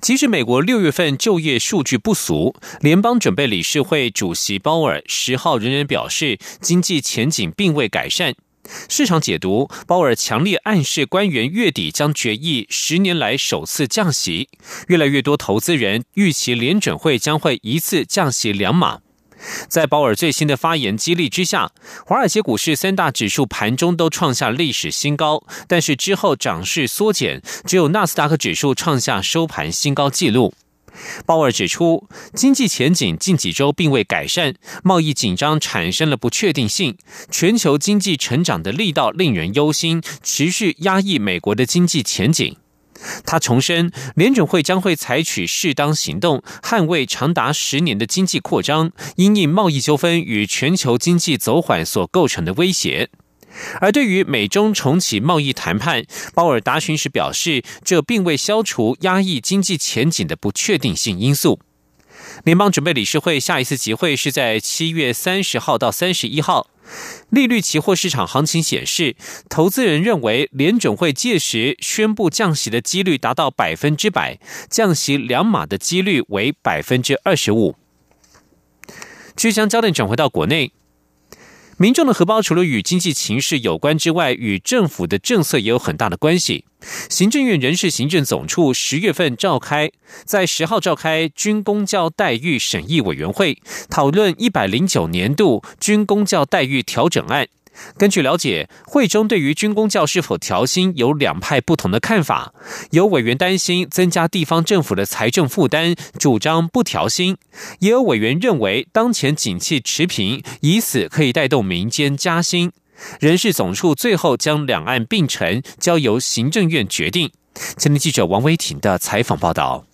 即使美国六月份就业数据不俗，联邦准备理事会主席鲍尔十号仍然表示经济前景并未改善。市场解读，鲍尔强烈暗示官员月底将决议十年来首次降息。越来越多投资人预期联准会将会一次降息两码。在鲍尔最新的发言激励之下，华尔街股市三大指数盘中都创下历史新高，但是之后涨势缩减，只有纳斯达克指数创下收盘新高纪录。鲍尔指出，经济前景近几周并未改善，贸易紧张产生了不确定性，全球经济成长的力道令人忧心，持续压抑美国的经济前景。他重申，联准会将会采取适当行动，捍卫长达十年的经济扩张，因应贸易纠纷与全球经济走缓所构成的威胁。而对于美中重启贸易谈判，鲍尔答询时表示，这并未消除压抑经济前景的不确定性因素。联邦准备理事会下一次集会是在七月三十号到三十一号。利率期货市场行情显示，投资人认为联准会届时宣布降息的几率达到百分之百，降息两码的几率为百分之二十五。据将焦点转回到国内。民众的荷包除了与经济情势有关之外，与政府的政策也有很大的关系。行政院人事行政总处十月份召开，在十号召开军公教待遇审议委员会，讨论一百零九年度军公教待遇调整案。根据了解，会中对于军工教是否调薪有两派不同的看法。有委员担心增加地方政府的财政负担，主张不调薪；也有委员认为当前景气持平，以此可以带动民间加薪。人事总处最后将两岸并成，交由行政院决定。前天记者王威婷的采访报道。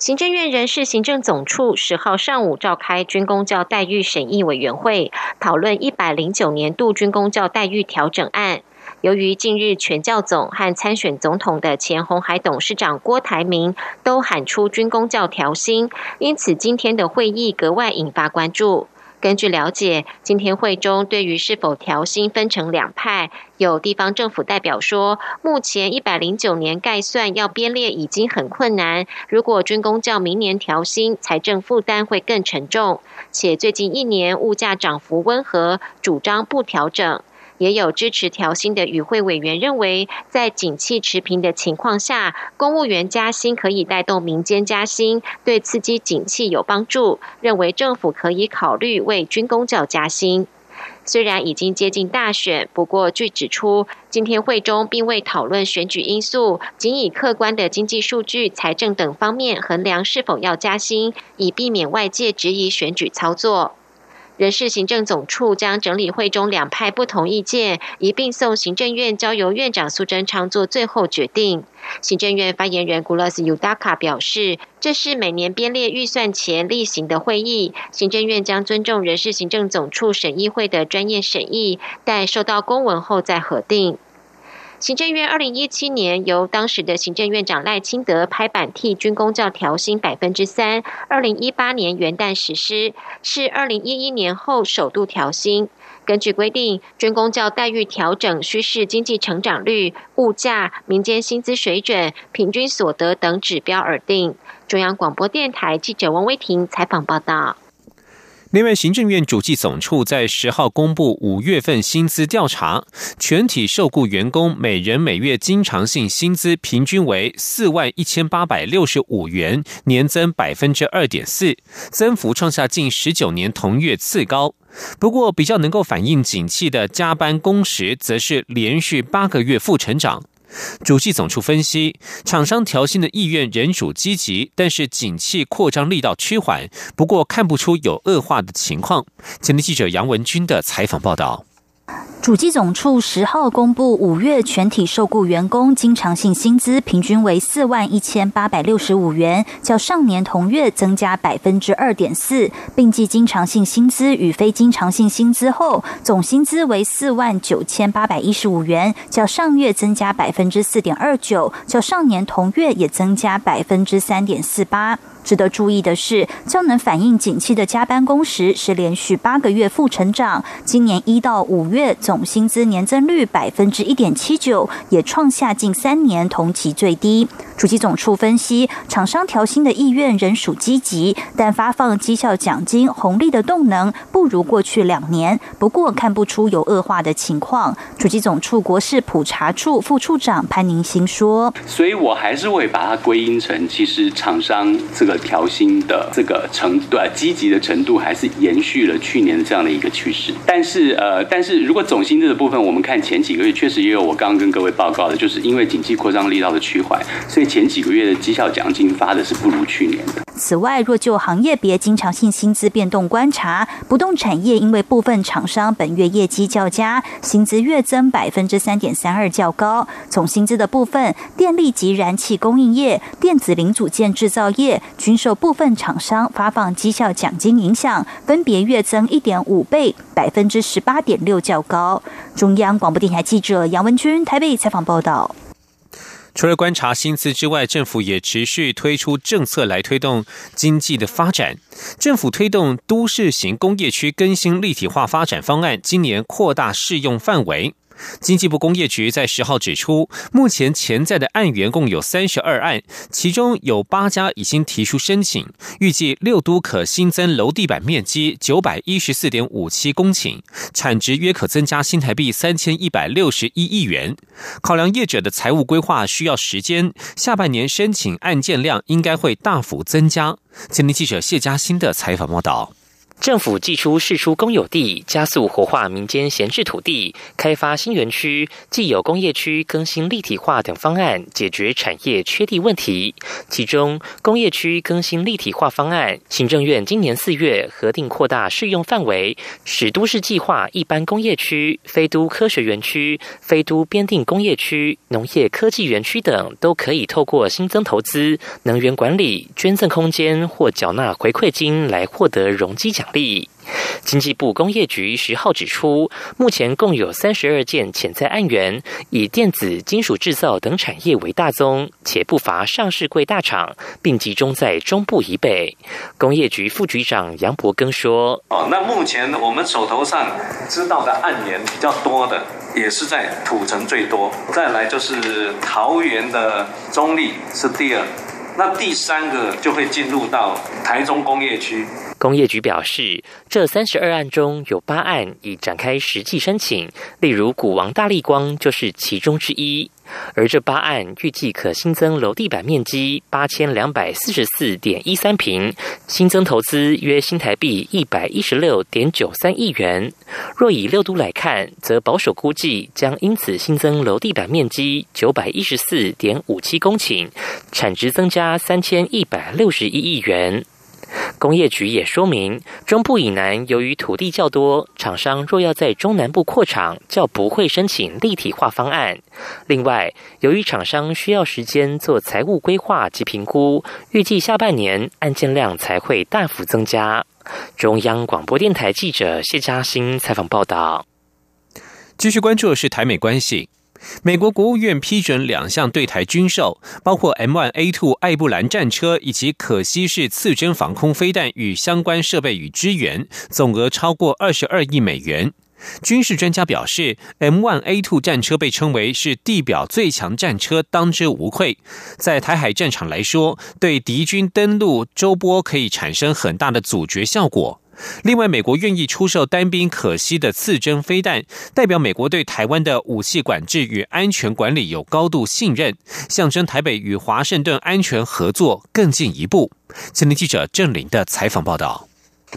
行政院人事行政总处十号上午召开军工教待遇审议委员会，讨论一百零九年度军工教待遇调整案。由于近日全教总和参选总统的前红海董事长郭台铭都喊出军工教调薪，因此今天的会议格外引发关注。根据了解，今天会中对于是否调薪分成两派，有地方政府代表说，目前一百零九年概算要编列已经很困难，如果军工教明年调薪，财政负担会更沉重，且最近一年物价涨幅温和，主张不调整。也有支持调薪的与会委员认为，在景气持平的情况下，公务员加薪可以带动民间加薪，对刺激景气有帮助。认为政府可以考虑为军工教加薪。虽然已经接近大选，不过据指出，今天会中并未讨论选举因素，仅以客观的经济数据、财政等方面衡量是否要加薪，以避免外界质疑选举操作。人事行政总处将整理会中两派不同意见，一并送行政院，交由院长苏贞昌做最后决定。行政院发言人古拉斯尤达卡表示，这是每年编列预算前例行的会议，行政院将尊重人事行政总处审议会的专业审议，待收到公文后再核定。行政院二零一七年由当时的行政院长赖清德拍板替军工教调薪百分之三，二零一八年元旦实施，是二零一一年后首度调薪。根据规定，军工教待遇调整需视经济成长率、物价、民间薪资水准、平均所得等指标而定。中央广播电台记者王威婷采访报道。另外，行政院主计总处在十号公布五月份薪资调查，全体受雇员工每人每月经常性薪资平均为四万一千八百六十五元，年增百分之二点四，增幅创下近十九年同月次高。不过，比较能够反映景气的加班工时，则是连续八个月负成长。主计总处分析，厂商调薪的意愿仍属积极，但是景气扩张力道趋缓，不过看不出有恶化的情况。前天记者杨文军的采访报道。主机总处十号公布，五月全体受雇员工经常性薪资平均为四万一千八百六十五元，较上年同月增加百分之二点四，并计经常性薪资与非经常性薪资后，总薪资为四万九千八百一十五元，较上月增加百分之四点二九，较上年同月也增加百分之三点四八。值得注意的是，较能反映景气的加班工时是连续八个月负成长。今年一到五月总薪资年增率百分之一点七九，也创下近三年同期最低。主机总处分析，厂商调薪的意愿仍属积极，但发放绩效奖金红利的动能不如过去两年。不过看不出有恶化的情况。主机总处国事普查处副处长潘宁新说：“所以我还是会把它归因成，其实厂商这个调薪的这个程度啊，积极的程度还是延续了去年的这样的一个趋势。但是呃，但是如果总薪资的部分，我们看前几个月确实也有我刚刚跟各位报告的，就是因为经济扩张力道的趋缓，所以。”前几个月的绩效奖金发的是不如去年的。此外，若就行业别经常性薪资变动观察，不动产业因为部分厂商本月业绩较佳，薪资月增百分之三点三二较高。总薪资的部分，电力及燃气供应业、电子零组件制造业均受部分厂商发放绩效奖金影响，分别月增一点五倍、百分之十八点六较高。中央广播电台记者杨文君台北采访报道。除了观察薪资之外，政府也持续推出政策来推动经济的发展。政府推动都市型工业区更新立体化发展方案，今年扩大适用范围。经济部工业局在十号指出，目前潜在的案源共有三十二案，其中有八家已经提出申请，预计六都可新增楼地板面积九百一十四点五七公顷，产值约可增加新台币三千一百六十一亿元。考量业者的财务规划需要时间，下半年申请案件量应该会大幅增加。今天记者谢嘉欣的采访报道。政府寄出释出公有地，加速活化民间闲置土地，开发新园区、既有工业区更新立体化等方案，解决产业缺地问题。其中，工业区更新立体化方案，行政院今年四月核定扩大适用范围，使都市计划一般工业区、非都科学园区、非都边定工业区、农业科技园区等，都可以透过新增投资、能源管理、捐赠空间或缴纳回馈金来获得容积奖。力。经济部工业局十号指出，目前共有三十二件潜在案源，以电子、金属制造等产业为大宗，且不乏上市柜大厂，并集中在中部以北。工业局副局长杨伯庚说：“哦，那目前我们手头上知道的案源比较多的，也是在土城最多，再来就是桃园的中立是第二，那第三个就会进入到台中工业区。”工业局表示，这三十二案中有八案已展开实际申请，例如古王大力光就是其中之一。而这八案预计可新增楼地板面积八千两百四十四点一三平，新增投资约新台币一百一十六点九三亿元。若以六都来看，则保守估计将因此新增楼地板面积九百一十四点五七公顷，产值增加三千一百六十一亿元。工业局也说明，中部以南由于土地较多，厂商若要在中南部扩厂，较不会申请立体化方案。另外，由于厂商需要时间做财务规划及评估，预计下半年案件量才会大幅增加。中央广播电台记者谢嘉欣采访报道。继续关注的是台美关系。美国国务院批准两项对台军售，包括 M1A2 艾布兰战车以及可惜式次针防空飞弹与相关设备与支援，总额超过二十二亿美元。军事专家表示，M1A2 战车被称为是地表最强战车，当之无愧。在台海战场来说，对敌军登陆周波可以产生很大的阻绝效果。另外，美国愿意出售单兵可惜的刺针飞弹，代表美国对台湾的武器管制与安全管理有高度信任，象征台北与华盛顿安全合作更进一步。今天记者郑林的采访报道。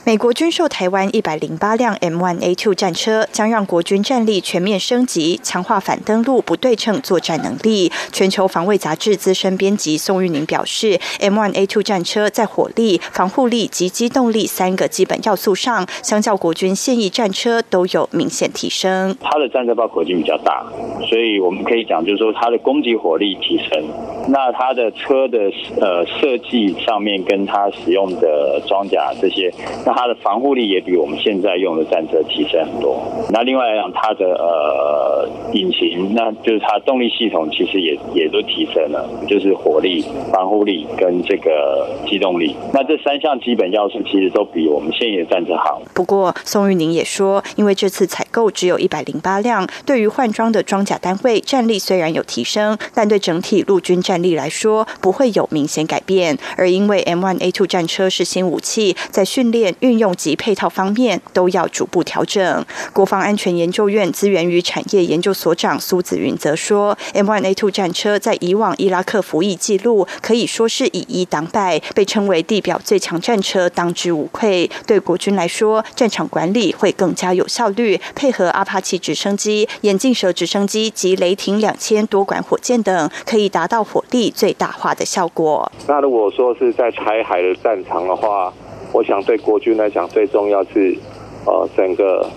美国军售台湾一百零八辆 M1A2 战车，将让国军战力全面升级，强化反登陆不对称作战能力。全球防卫杂志资深编辑宋玉宁表示，M1A2 战车在火力、防护力及机动力三个基本要素上，相较国军现役战车都有明显提升。它的战车包口径比较大，所以我们可以讲，就是说它的攻击火力提升。那它的车的呃设计上面，跟它使用的装甲这些。那它的防护力也比我们现在用的战车提升很多。那另外来讲，它的呃引擎，那就是它动力系统其实也也都提升了，就是火力、防护力跟这个机动力。那这三项基本要素其实都比我们现役的战车好。不过宋玉宁也说，因为这次采购只有一百零八辆，对于换装的装甲单位战力虽然有提升，但对整体陆军战力来说不会有明显改变。而因为 M1A2 战车是新武器，在训练。运用及配套方面都要逐步调整。国防安全研究院资源与产业研究所长苏子云则说：“M1A2 战车在以往伊拉克服役记录可以说是以一挡百，被称为地表最强战车，当之无愧。对国军来说，战场管理会更加有效率，配合阿帕奇直升机、眼镜蛇直升机及雷霆两千多管火箭等，可以达到火力最大化的效果。那如果说是在台海的战场的话，我想对国军来讲，最重要是，呃，整个，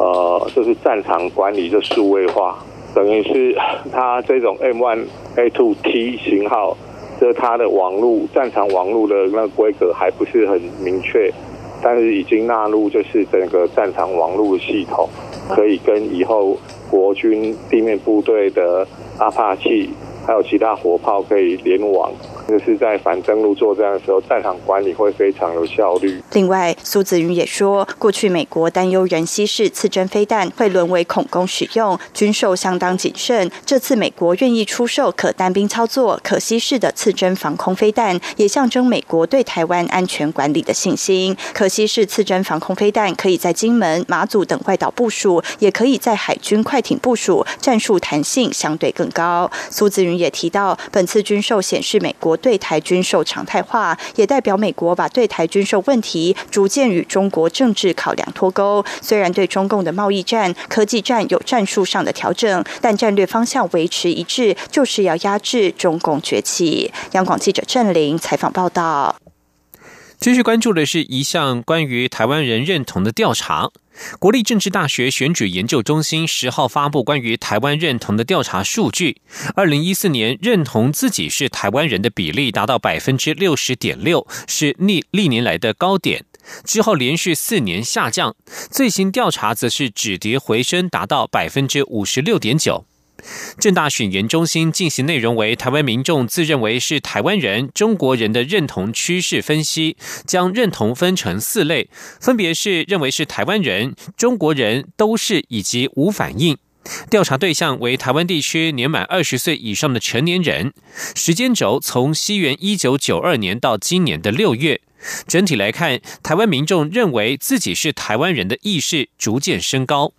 呃，就是战场管理的数位化，等于是它这种 M1A2T 型号，这它的网络战场网络的那个规格还不是很明确，但是已经纳入就是整个战场网络系统，可以跟以后国军地面部队的阿帕奇还有其他火炮可以联网。就是在反登陆作战的时候，战场管理会非常有效率。另外，苏子云也说，过去美国担忧人西式刺针飞弹会沦为恐攻使用，军售相当谨慎。这次美国愿意出售可单兵操作、可西式的刺针防空飞弹，也象征美国对台湾安全管理的信心。可西式刺针防空飞弹可以在金门、马祖等外岛部署，也可以在海军快艇部署，战术弹性相对更高。苏子云也提到，本次军售显示美国。对台军售常态化，也代表美国把对台军售问题逐渐与中国政治考量脱钩。虽然对中共的贸易战、科技战有战术上的调整，但战略方向维持一致，就是要压制中共崛起。央广记者郑玲采访报道。继续关注的是一项关于台湾人认同的调查。国立政治大学选举研究中心十号发布关于台湾认同的调查数据。二零一四年认同自己是台湾人的比例达到百分之六十点六，是历历年来的高点。之后连续四年下降，最新调查则是止跌回升，达到百分之五十六点九。正大选研中心进行内容为台湾民众自认为是台湾人、中国人的认同趋势分析，将认同分成四类，分别是认为是台湾人、中国人都是以及无反应。调查对象为台湾地区年满二十岁以上的成年人，时间轴从西元一九九二年到今年的六月。整体来看，台湾民众认为自己是台湾人的意识逐渐升高。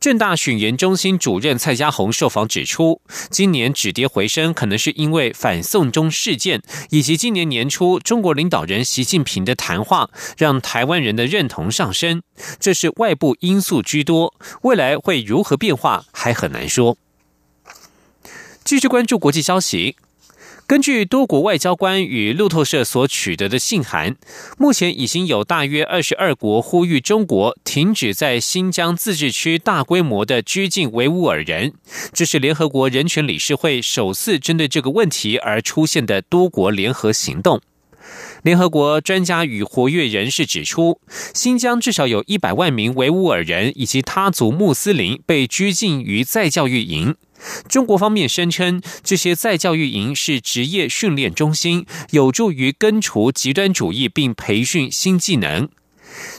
正大选研中心主任蔡家宏受访指出，今年止跌回升，可能是因为反送中事件以及今年年初中国领导人习近平的谈话，让台湾人的认同上升，这是外部因素居多。未来会如何变化，还很难说。继续关注国际消息。根据多国外交官与路透社所取得的信函，目前已经有大约二十二国呼吁中国停止在新疆自治区大规模的拘禁维吾尔人。这是联合国人权理事会首次针对这个问题而出现的多国联合行动。联合国专家与活跃人士指出，新疆至少有一百万名维吾尔人以及他族穆斯林被拘禁于再教育营。中国方面声称，这些再教育营是职业训练中心，有助于根除极端主义并培训新技能。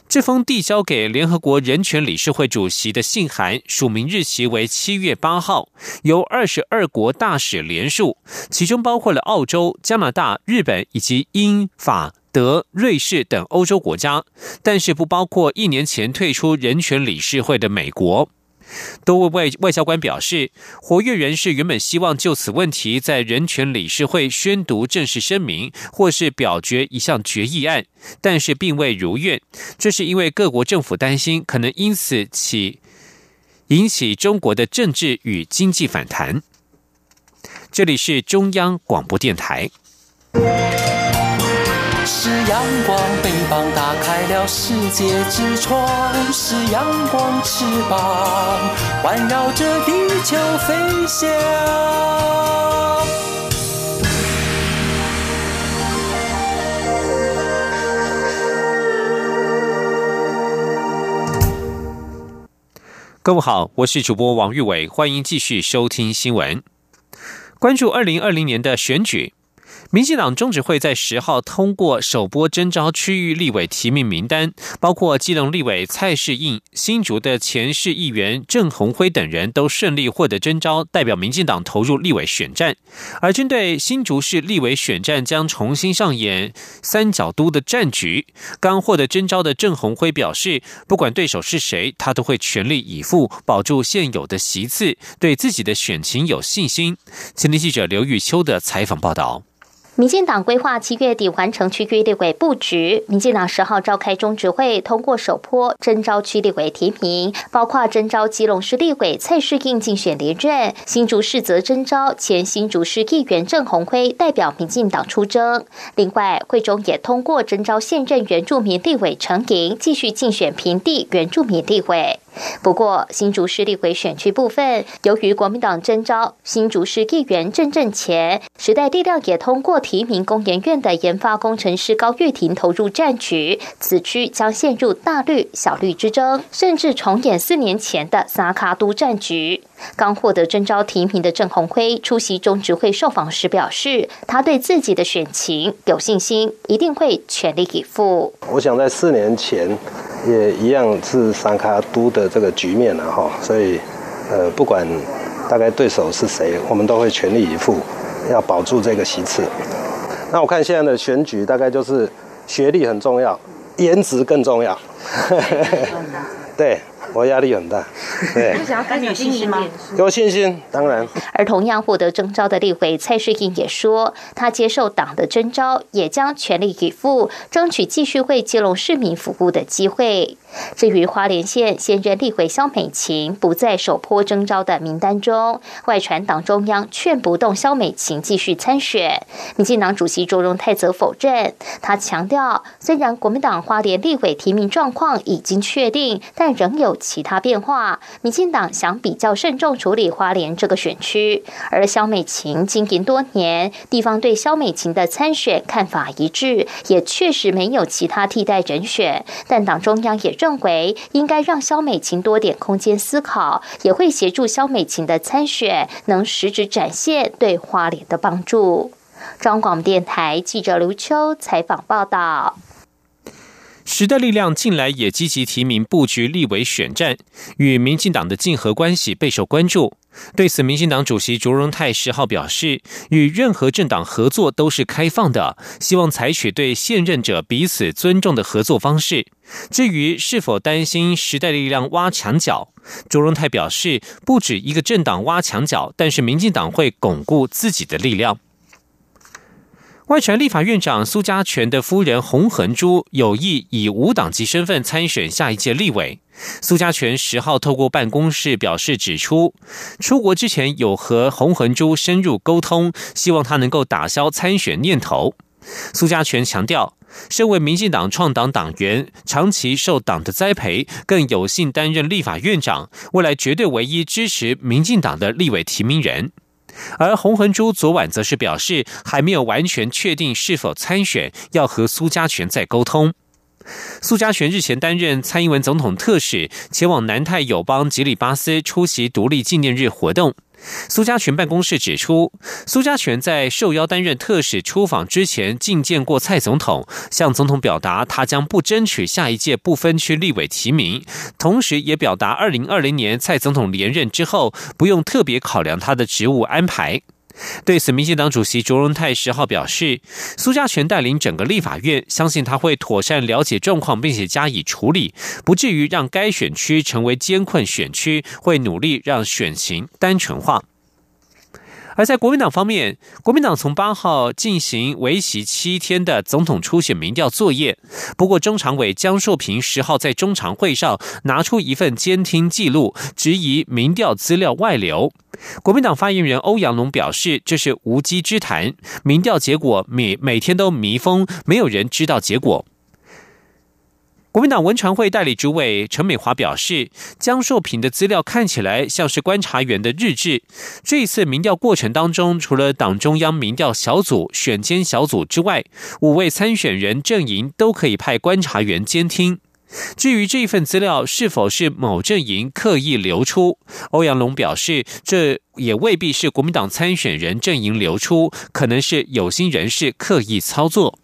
这封递交给联合国人权理事会主席的信函，署名日期为七月八号，由二十二国大使联署，其中包括了澳洲、加拿大、日本以及英法德、瑞士等欧洲国家，但是不包括一年前退出人权理事会的美国。多位外外交官表示，活跃人士原本希望就此问题在人权理事会宣读正式声明，或是表决一项决议案，但是并未如愿。这是因为各国政府担心可能因此起引起中国的政治与经济反弹。这里是中央广播电台。是阳光，翅膀打开了世界之窗；是阳光，翅膀环绕着地球飞翔。各位好，我是主播王玉伟，欢迎继续收听新闻，关注二零二零年的选举。民进党中执会在十号通过首波征召区域立委提名名单，包括基隆立委蔡世应、新竹的前市议员郑鸿辉等人都顺利获得征召，代表民进党投入立委选战。而针对新竹市立委选战将重新上演三角都的战局，刚获得征召的郑鸿辉表示，不管对手是谁，他都会全力以赴保住现有的席次，对自己的选情有信心。前天记者刘玉秋的采访报道。民进党规划七月底完成区域立委布局。民进党十号召开中执会，通过首波征召区立委提名，包括征召基隆市立委蔡世应竞选连任，新竹市则征召前新竹市议员郑鸿辉代表民进党出征。另外，会中也通过征召现任原住民立委陈莹继续竞选平地原住民立委。不过，新竹市立委选区部分，由于国民党征召新竹市议员郑正前，时代力量也通过提名工研院的研发工程师高玉婷投入战局，此区将陷入大绿小绿之争，甚至重演四年前的萨卡都战局。刚获得征召提名的郑鸿辉出席中执会受访时表示，他对自己的选情有信心，一定会全力以赴。我想在四年前也一样是三卡都的这个局面了哈，所以呃不管大概对手是谁，我们都会全力以赴，要保住这个席次。那我看现在的选举大概就是学历很重要，颜值更重要。对。我压力很大，对，想要更有信心吗？有信心，当然。而同样获得征召的立委蔡世英也说，他接受党的征召，也将全力以赴，争取继续为基隆市民服务的机会。至于花莲县现任立委肖美琴不在首波征召的名单中，外传党中央劝不动肖美琴继续参选。民进党主席卓荣泰则否认，他强调，虽然国民党花莲立委提名状况已经确定，但仍有其他变化。民进党想比较慎重处理花莲这个选区，而肖美琴经营多年，地方对肖美琴的参选看法一致，也确实没有其他替代人选，但党中央也认。认为应该让肖美琴多点空间思考，也会协助肖美琴的参选能实质展现对花莲的帮助。中广电台记者刘秋采访报道。时代力量近来也积极提名布局立委选战，与民进党的竞合关系备受关注。对此，民进党主席卓荣泰十号表示，与任何政党合作都是开放的，希望采取对现任者彼此尊重的合作方式。至于是否担心时代力量挖墙脚，卓荣泰表示，不止一个政党挖墙脚，但是民进党会巩固自己的力量。外传立法院长苏家全的夫人洪恒珠有意以无党籍身份参选下一届立委。苏家全十号透过办公室表示，指出出国之前有和洪恒珠深入沟通，希望他能够打消参选念头。苏家全强调，身为民进党创党党员，长期受党的栽培，更有幸担任立法院长，未来绝对唯一支持民进党的立委提名人。而洪恒珠昨晚则是表示，还没有完全确定是否参选，要和苏家全再沟通。苏家全日前担任蔡英文总统特使，前往南太友邦吉里巴斯出席独立纪念日活动。苏家全办公室指出，苏家全在受邀担任特使出访之前，觐见过蔡总统，向总统表达他将不争取下一届不分区立委提名，同时也表达二零二零年蔡总统连任之后，不用特别考量他的职务安排。对此，民进党主席卓荣泰十号表示，苏家全带领整个立法院，相信他会妥善了解状况，并且加以处理，不至于让该选区成为艰困选区，会努力让选情单纯化。而在国民党方面，国民党从八号进行为期七天的总统初选民调作业。不过，中常委江硕平十号在中常会上拿出一份监听记录，质疑民调资料外流。国民党发言人欧阳龙表示，这是无稽之谈，民调结果每每天都密封，没有人知道结果。国民党文传会代理主委陈美华表示，江硕平的资料看起来像是观察员的日志。这一次民调过程当中，除了党中央民调小组、选监小组之外，五位参选人阵营都可以派观察员监听。至于这一份资料是否是某阵营刻意流出，欧阳龙表示，这也未必是国民党参选人阵营流出，可能是有心人士刻意操作。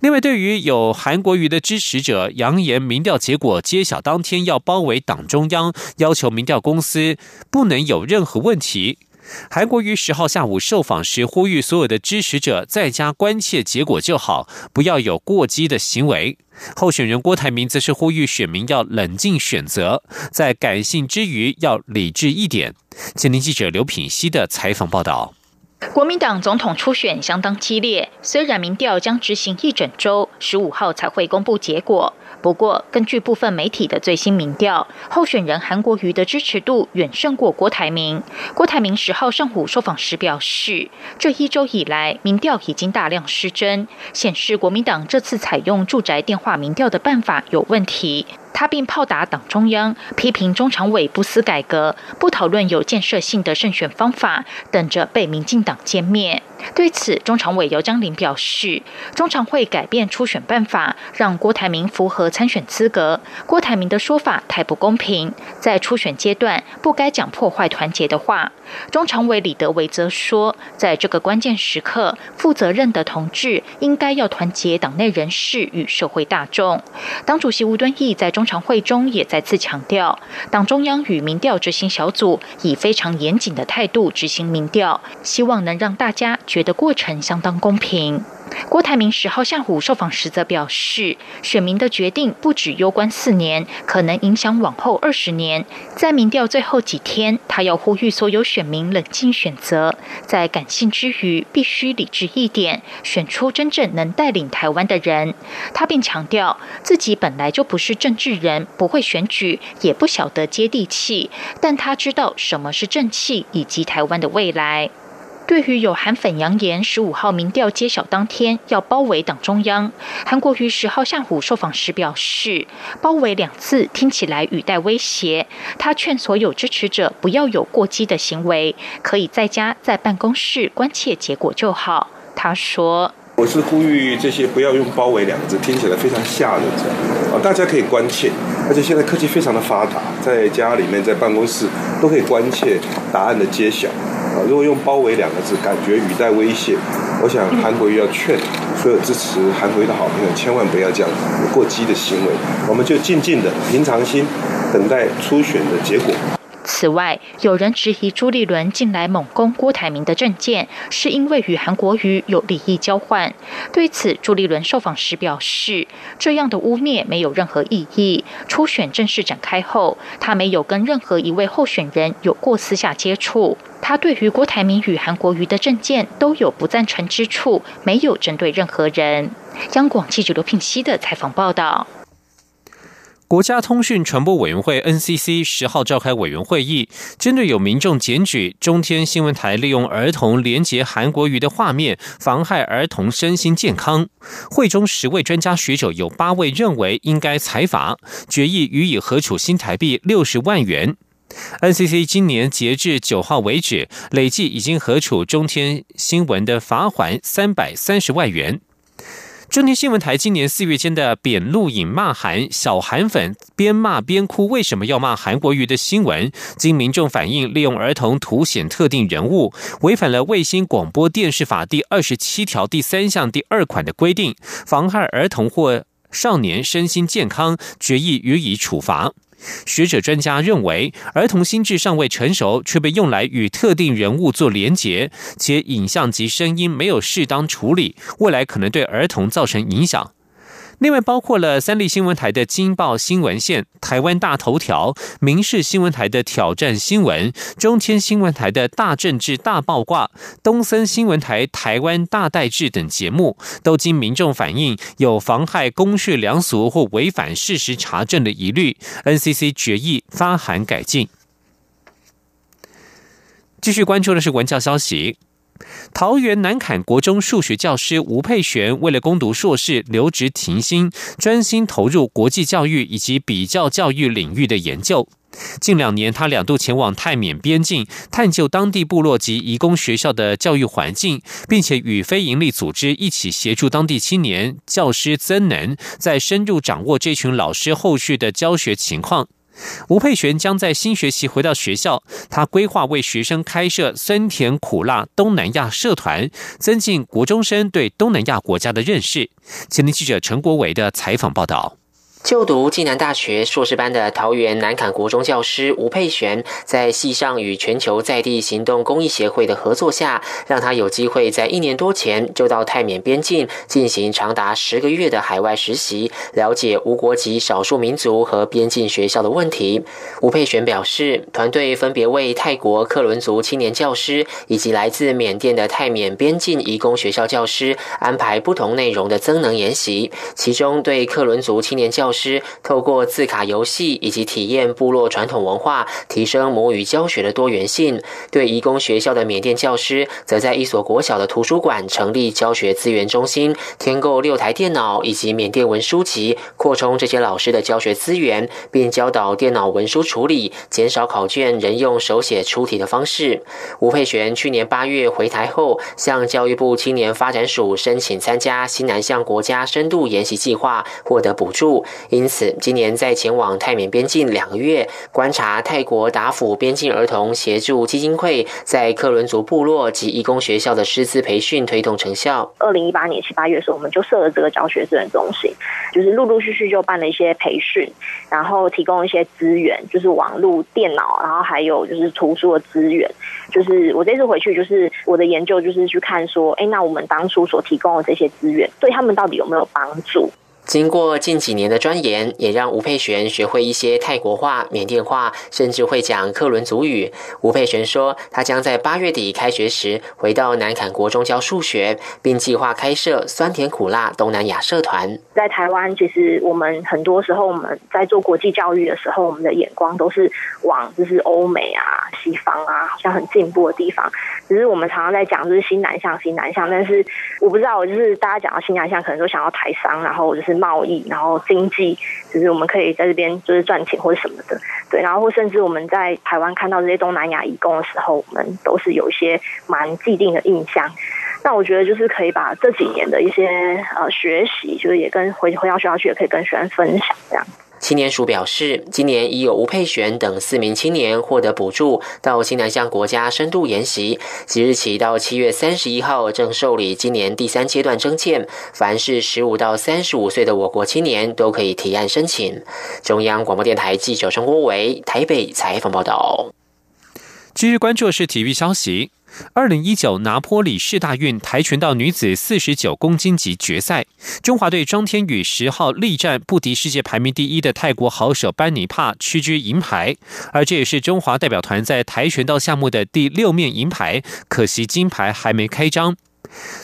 另外，对于有韩国瑜的支持者扬言民调结果揭晓当天要包围党中央，要求民调公司不能有任何问题。韩国瑜十号下午受访时呼吁所有的支持者在家关切结果就好，不要有过激的行为。候选人郭台铭则是呼吁选民要冷静选择，在感性之余要理智一点。前听记者刘品熙的采访报道。国民党总统初选相当激烈，虽然民调将执行一整周，十五号才会公布结果。不过，根据部分媒体的最新民调，候选人韩国瑜的支持度远胜过郭台铭。郭台铭十号上午受访时表示，这一周以来，民调已经大量失真，显示国民党这次采用住宅电话民调的办法有问题。他并炮打党中央，批评中常委不思改革，不讨论有建设性的胜选方法，等着被民进党歼灭。对此，中常委姚江林表示，中常会改变初选办法，让郭台铭符合参选资格。郭台铭的说法太不公平，在初选阶段不该讲破坏团结的话。中常委李德维则说，在这个关键时刻，负责任的同志应该要团结党内人士与社会大众。党主席吴敦义在中。常会中也再次强调，党中央与民调执行小组以非常严谨的态度执行民调，希望能让大家觉得过程相当公平。郭台铭十号下午受访时则表示，选民的决定不止攸关四年，可能影响往后二十年。在民调最后几天，他要呼吁所有选民冷静选择，在感性之余必须理智一点，选出真正能带领台湾的人。他并强调，自己本来就不是政治人，不会选举，也不晓得接地气，但他知道什么是正气以及台湾的未来。对于有韩粉扬言十五号民调揭晓当天要包围党中央，韩国瑜十号下午受访时表示，包围两次听起来语带威胁。他劝所有支持者不要有过激的行为，可以在家在办公室关切结果就好。他说：“我是呼吁这些不要用包围两个字，听起来非常吓人啊！大家可以关切，而且现在科技非常的发达，在家里面在办公室都可以关切答案的揭晓。”如果用“包围”两个字，感觉语带威胁，我想韩国瑜要劝所有支持韩国瑜的好朋友，千万不要这样过激的行为，我们就静静的、平常心等待初选的结果。此外，有人质疑朱立伦近来猛攻郭台铭的政见，是因为与韩国瑜有利益交换。对此，朱立伦受访时表示，这样的污蔑没有任何意义。初选正式展开后，他没有跟任何一位候选人有过私下接触。他对于郭台铭与韩国瑜的政见都有不赞成之处，没有针对任何人。央广记者刘品熙的采访报道。国家通讯传播委员会 NCC 十号召开委员会议，针对有民众检举中天新闻台利用儿童连接韩国瑜的画面，妨害儿童身心健康。会中十位专家学者有八位认为应该裁罚，决议予以核处新台币六十万元。NCC 今年截至九号为止，累计已经核处中天新闻的罚款三百三十万元。中天新闻台今年四月间的扁录影骂韩小韩粉边骂边哭，为什么要骂韩国瑜的新闻？经民众反映，利用儿童凸显特定人物，违反了卫星广播电视法第二十七条第三项第二款的规定，妨害儿童或少年身心健康，决议予以处罚。学者专家认为，儿童心智尚未成熟，却被用来与特定人物做连结，且影像及声音没有适当处理，未来可能对儿童造成影响。另外，包括了三立新闻台的《金报新闻线》、台湾大头条、民事新闻台的挑战新闻、中天新闻台的大政治大爆卦、东森新闻台台湾大代志等节目，都经民众反映有妨害公序良俗或违反事实查证的疑虑，NCC 决议发函改进。继续关注的是文教消息。桃园南坎国中数学教师吴佩璇为了攻读硕士留职停薪，专心投入国际教育以及比较教育领域的研究。近两年，他两度前往泰缅边境，探究当地部落及移工学校的教育环境，并且与非营利组织一起协助当地青年教师增能，在深入掌握这群老师后续的教学情况。吴佩璇将在新学期回到学校，他规划为学生开设酸甜苦辣东南亚社团，增进国中生对东南亚国家的认识。前天记者陈国伟的采访报道。就读暨南大学硕士班的桃园南坎国中教师吴佩璇，在系上与全球在地行动公益协会的合作下，让他有机会在一年多前就到泰缅边境进行长达十个月的海外实习，了解无国籍少数民族和边境学校的问题。吴佩璇表示，团队分别为泰国克伦族青年教师以及来自缅甸的泰缅边境移工学校教师安排不同内容的增能研习，其中对克伦族青年教师透过字卡游戏以及体验部落传统文化，提升母语教学的多元性。对移工学校的缅甸教师，则在一所国小的图书馆成立教学资源中心，添购六台电脑以及缅甸文书籍，扩充这些老师的教学资源，并教导电脑文书处理，减少考卷仍用手写出题的方式。吴佩璇去年八月回台后，向教育部青年发展署申请参加西南向国家深度研习计划，获得补助。因此，今年在前往泰缅边境两个月，观察泰国达府边境儿童协助基金会在克伦族部落及义工学校的师资培训推动成效。二零一八年七八月的时候，我们就设了这个教学资源中心，就是陆陆续续就办了一些培训，然后提供一些资源，就是网络、电脑，然后还有就是图书的资源。就是我这次回去，就是我的研究，就是去看说，哎，那我们当初所提供的这些资源，对他们到底有没有帮助？经过近几年的钻研，也让吴佩璇学会一些泰国话、缅甸话，甚至会讲克伦族语。吴佩璇说，他将在八月底开学时回到南坎国中教数学，并计划开设酸甜苦辣东南亚社团。在台湾，其实我们很多时候我们在做国际教育的时候，我们的眼光都是往就是欧美啊、西方啊，好像很进步的地方。只是我们常常在讲就是新南向、新南向，但是我不知道，就是大家讲到新南向，可能都想要台商，然后就是。贸易，然后经济，就是我们可以在这边就是赚钱或者什么的，对，然后或甚至我们在台湾看到这些东南亚移工的时候，我们都是有一些蛮既定的印象。那我觉得就是可以把这几年的一些呃学习，就是也跟回回到学校去，也可以跟学生分享这样。青年署表示，今年已有吴佩璇等四名青年获得补助，到新南向国家深度研习。即日起到七月三十一号，正受理今年第三阶段征件。凡是十五到三十五岁的我国青年都可以提案申请。中央广播电台记者陈国维台北采访报道。继续关注的是体育消息。二零一九拿坡里市大运跆拳道女子四十九公斤级决赛，中华队张天宇十号力战不敌世界排名第一的泰国好手班尼帕，屈居银牌。而这也是中华代表团在跆拳道项目的第六面银牌，可惜金牌还没开张。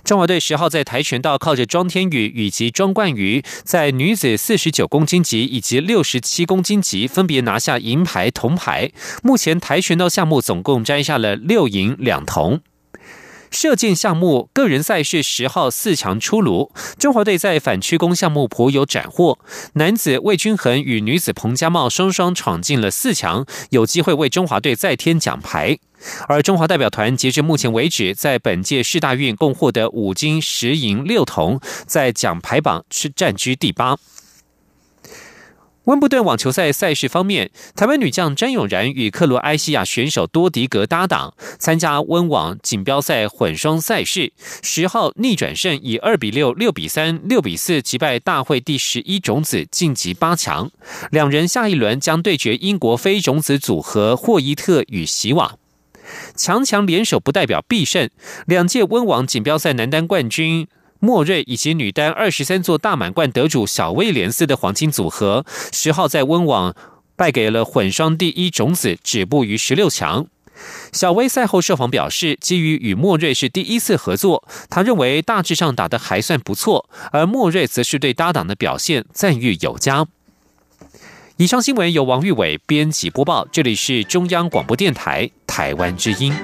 中国队十号在跆拳道靠着庄天宇以及庄冠宇，在女子四十九公斤级以及六十七公斤级分别拿下银牌、铜牌。目前跆拳道项目总共摘下了六银两铜。射箭项目个人赛事十号四强出炉，中华队在反曲弓项目颇有斩获，男子魏均衡与女子彭家茂双双闯进了四强，有机会为中华队再添奖牌。而中华代表团截至目前为止，在本届世大运共获得五金十银六铜，在奖牌榜是占居第八。温布顿网球赛赛事方面，台湾女将詹永然与克罗埃西亚选手多迪格搭档参加温网锦标赛混双赛事，十号逆转胜，以二比六、六比三、六比四击败大会第十一种子晋级八强。两人下一轮将对决英国非种子组合霍伊特与席瓦。强强联手不代表必胜，两届温网锦标赛男单冠军。莫瑞以及女单二十三座大满贯得主小威廉斯的黄金组合，十号在温网败给了混双第一种子，止步于十六强。小威赛后受访表示，基于与莫瑞是第一次合作，他认为大致上打得还算不错，而莫瑞则是对搭档的表现赞誉有加。以上新闻由王玉伟编辑播报，这里是中央广播电台台湾之音。